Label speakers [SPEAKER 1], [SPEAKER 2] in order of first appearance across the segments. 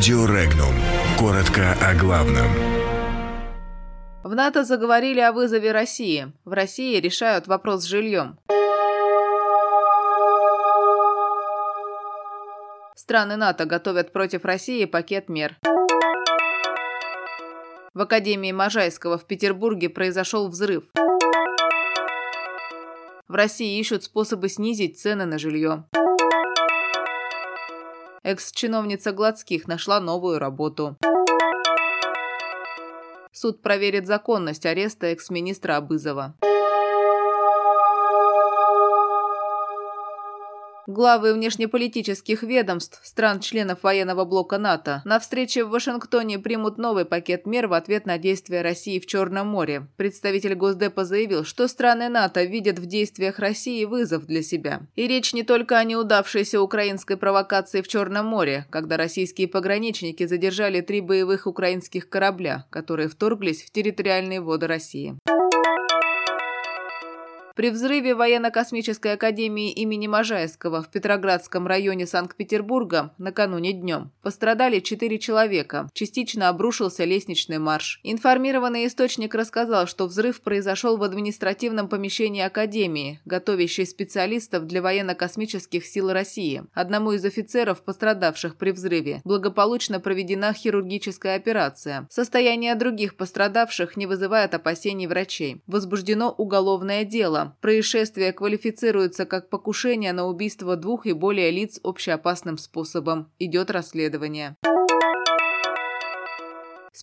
[SPEAKER 1] Радио Регнум. Коротко о главном.
[SPEAKER 2] В НАТО заговорили о вызове России. В России решают вопрос с жильем. Страны НАТО готовят против России пакет мер. В Академии Можайского в Петербурге произошел взрыв. В России ищут способы снизить цены на жилье. Экс-чиновница Гладских нашла новую работу. Суд проверит законность ареста экс-министра Абызова. Главы внешнеполитических ведомств стран-членов военного блока НАТО на встрече в Вашингтоне примут новый пакет мер в ответ на действия России в Черном море. Представитель Госдепа заявил, что страны НАТО видят в действиях России вызов для себя. И речь не только о неудавшейся украинской провокации в Черном море, когда российские пограничники задержали три боевых украинских корабля, которые вторглись в территориальные воды России. При взрыве военно-космической академии имени Можайского в Петроградском районе Санкт-Петербурга накануне днем пострадали четыре человека. Частично обрушился лестничный марш. Информированный источник рассказал, что взрыв произошел в административном помещении академии, готовящей специалистов для военно-космических сил России. Одному из офицеров, пострадавших при взрыве, благополучно проведена хирургическая операция. Состояние других пострадавших не вызывает опасений врачей. Возбуждено уголовное дело. Происшествие квалифицируется как покушение на убийство двух и более лиц общеопасным способом. Идет расследование.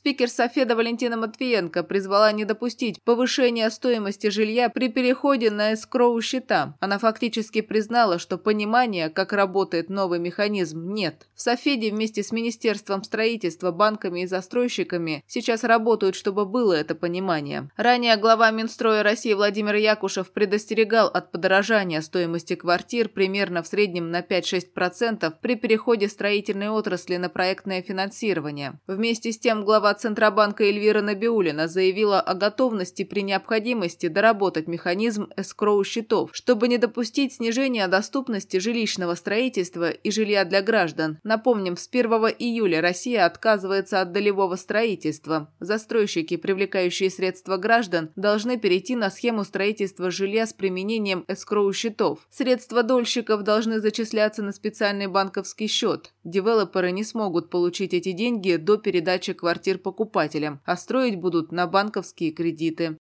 [SPEAKER 2] Спикер Софеда Валентина Матвиенко призвала не допустить повышения стоимости жилья при переходе на эскроу счета. Она фактически признала, что понимания, как работает новый механизм, нет. В Софеде вместе с Министерством строительства, банками и застройщиками сейчас работают, чтобы было это понимание. Ранее глава Минстроя России Владимир Якушев предостерегал от подорожания стоимости квартир примерно в среднем на 5-6% при переходе строительной отрасли на проектное финансирование. Вместе с тем глава Центробанка Эльвира Набиулина заявила о готовности при необходимости доработать механизм эскроу-счетов, чтобы не допустить снижения доступности жилищного строительства и жилья для граждан. Напомним, с 1 июля Россия отказывается от долевого строительства. Застройщики, привлекающие средства граждан, должны перейти на схему строительства жилья с применением эскроу-счетов. Средства дольщиков должны зачисляться на специальный банковский счет. Девелоперы не смогут получить эти деньги до передачи квартир покупателям, а строить будут на банковские кредиты.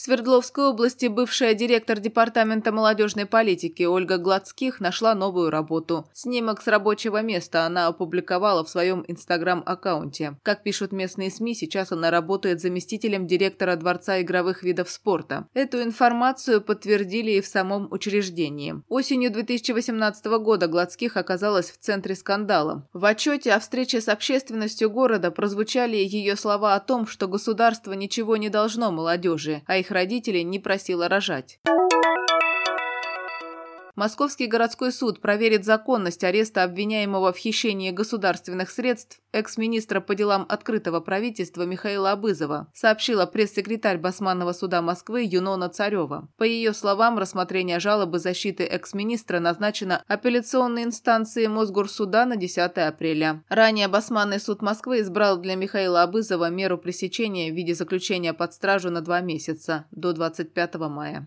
[SPEAKER 2] Свердловской области бывшая директор Департамента молодежной политики Ольга Гладских нашла новую работу. Снимок с рабочего места она опубликовала в своем инстаграм-аккаунте. Как пишут местные СМИ, сейчас она работает заместителем директора Дворца игровых видов спорта. Эту информацию подтвердили и в самом учреждении. Осенью 2018 года Гладских оказалась в центре скандала. В отчете о встрече с общественностью города прозвучали ее слова о том, что государство ничего не должно молодежи, а их родителей не просила рожать. Московский городской суд проверит законность ареста обвиняемого в хищении государственных средств экс-министра по делам открытого правительства Михаила Абызова, сообщила пресс-секретарь Басманного суда Москвы Юнона Царева. По ее словам, рассмотрение жалобы защиты экс-министра назначено апелляционной инстанцией Мосгорсуда на 10 апреля. Ранее Басманный суд Москвы избрал для Михаила Абызова меру пресечения в виде заключения под стражу на два месяца до 25 мая.